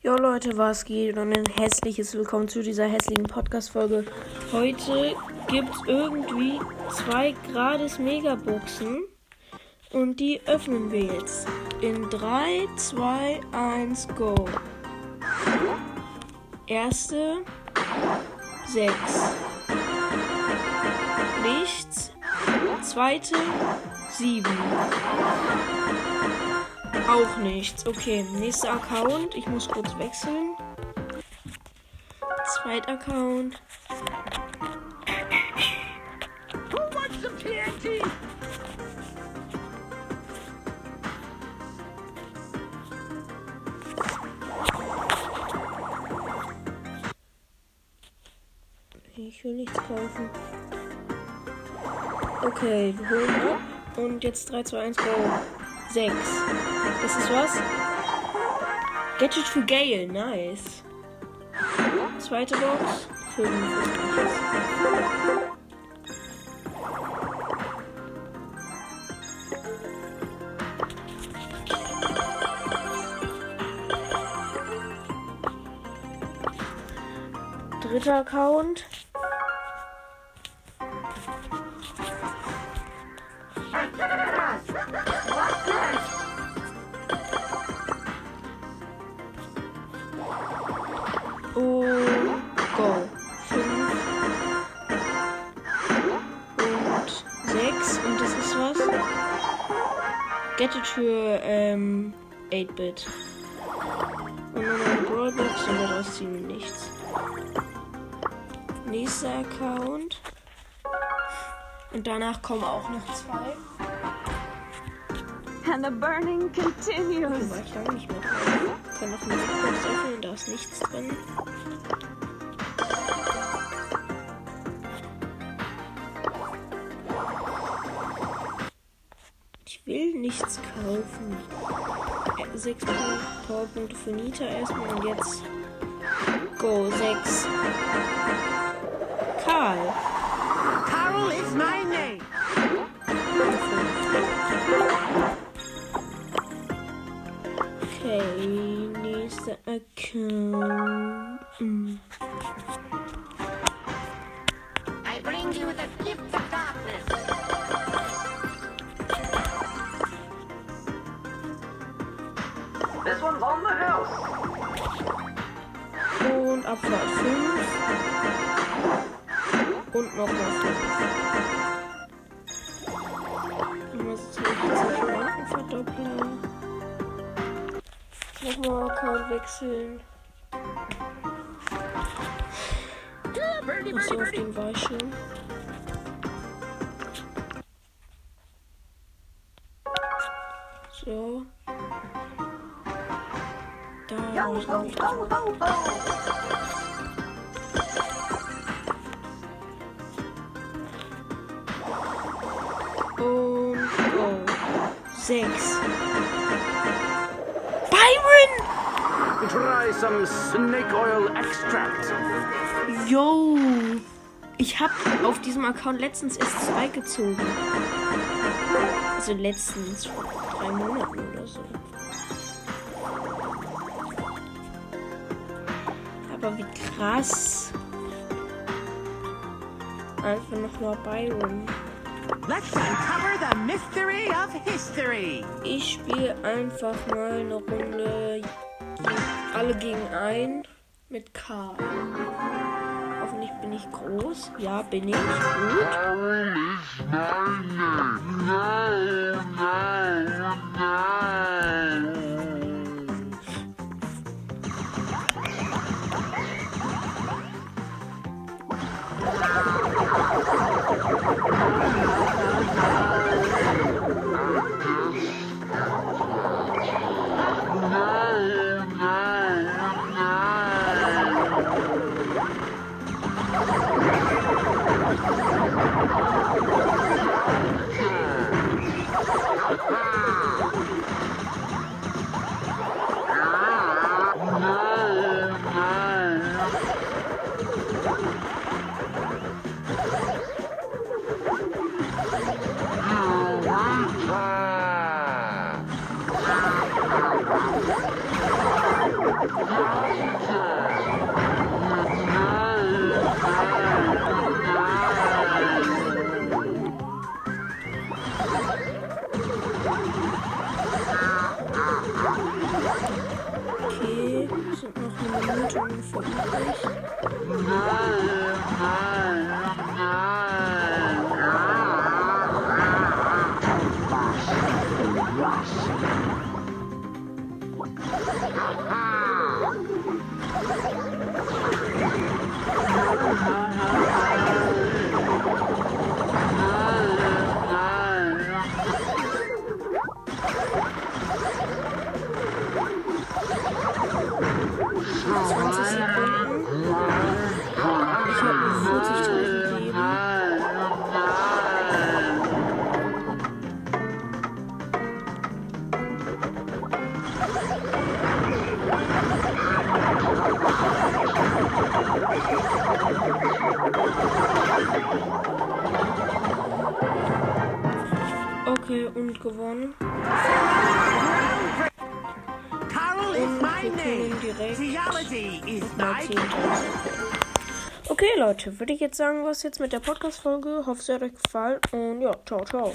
Jo Leute, was geht und ein hässliches Willkommen zu dieser hässlichen Podcast-Folge. Heute gibt es irgendwie zwei gratis Megaboxen und die öffnen wir jetzt. In 3, 2, 1, go. Erste 6. Nichts. Zweite 7. Auch nichts. Okay, nächster Account. Ich muss kurz wechseln. Zweiter Account. Ich will nichts kaufen. Okay, wir holen ab. Und jetzt 3, 2, 1, go. 6. Das ist was? Gadget für Gale, nice. Zweite Box. 5. Dritter Account. 6. Und das ist was? Gadget für ähm, 8-Bit. Und nochmal eine Brawlbox und daraus ziehen wir nichts. Nächster Account. Und danach kommen auch noch zwei. And the burning continues. War ich lange nicht mehr dran. Können noch Musikbox öffnen, da ist nichts drin. Nichts kaufen. Äh, Sechs Powerpunkte für Nita erstmal und jetzt Go, 6. Karl. Carol is my name. Okay, nächster Account. Hm. Abfahrt 5. Und nochmal 5. Nochmal 60 Markenverdoppler. Nochmal Account wechseln. Achso, auf den schon. So. Sechs. Byron! Try some snake oil extract. Yo! Ich hab auf diesem Account letztens erst zwei gezogen. Also letztens, vor drei Monaten oder so. Aber wie krass. Einfach nochmal Byron. Let's uncover the mystery of history. Ich spiele einfach mal eine Runde alle gegen ein mit K. Hoffentlich bin ich groß. Ja, bin ich. Gut. Okay, sind noch eine Minute ungefähr übrig. Und gewonnen. Carol is Und my wir können name. direkt Theology is mal my 10.000. Okay, Leute, würde ich jetzt sagen, was jetzt mit der Podcast-Folge. Hoffe, es hat euch gefallen und ja, ciao, ciao.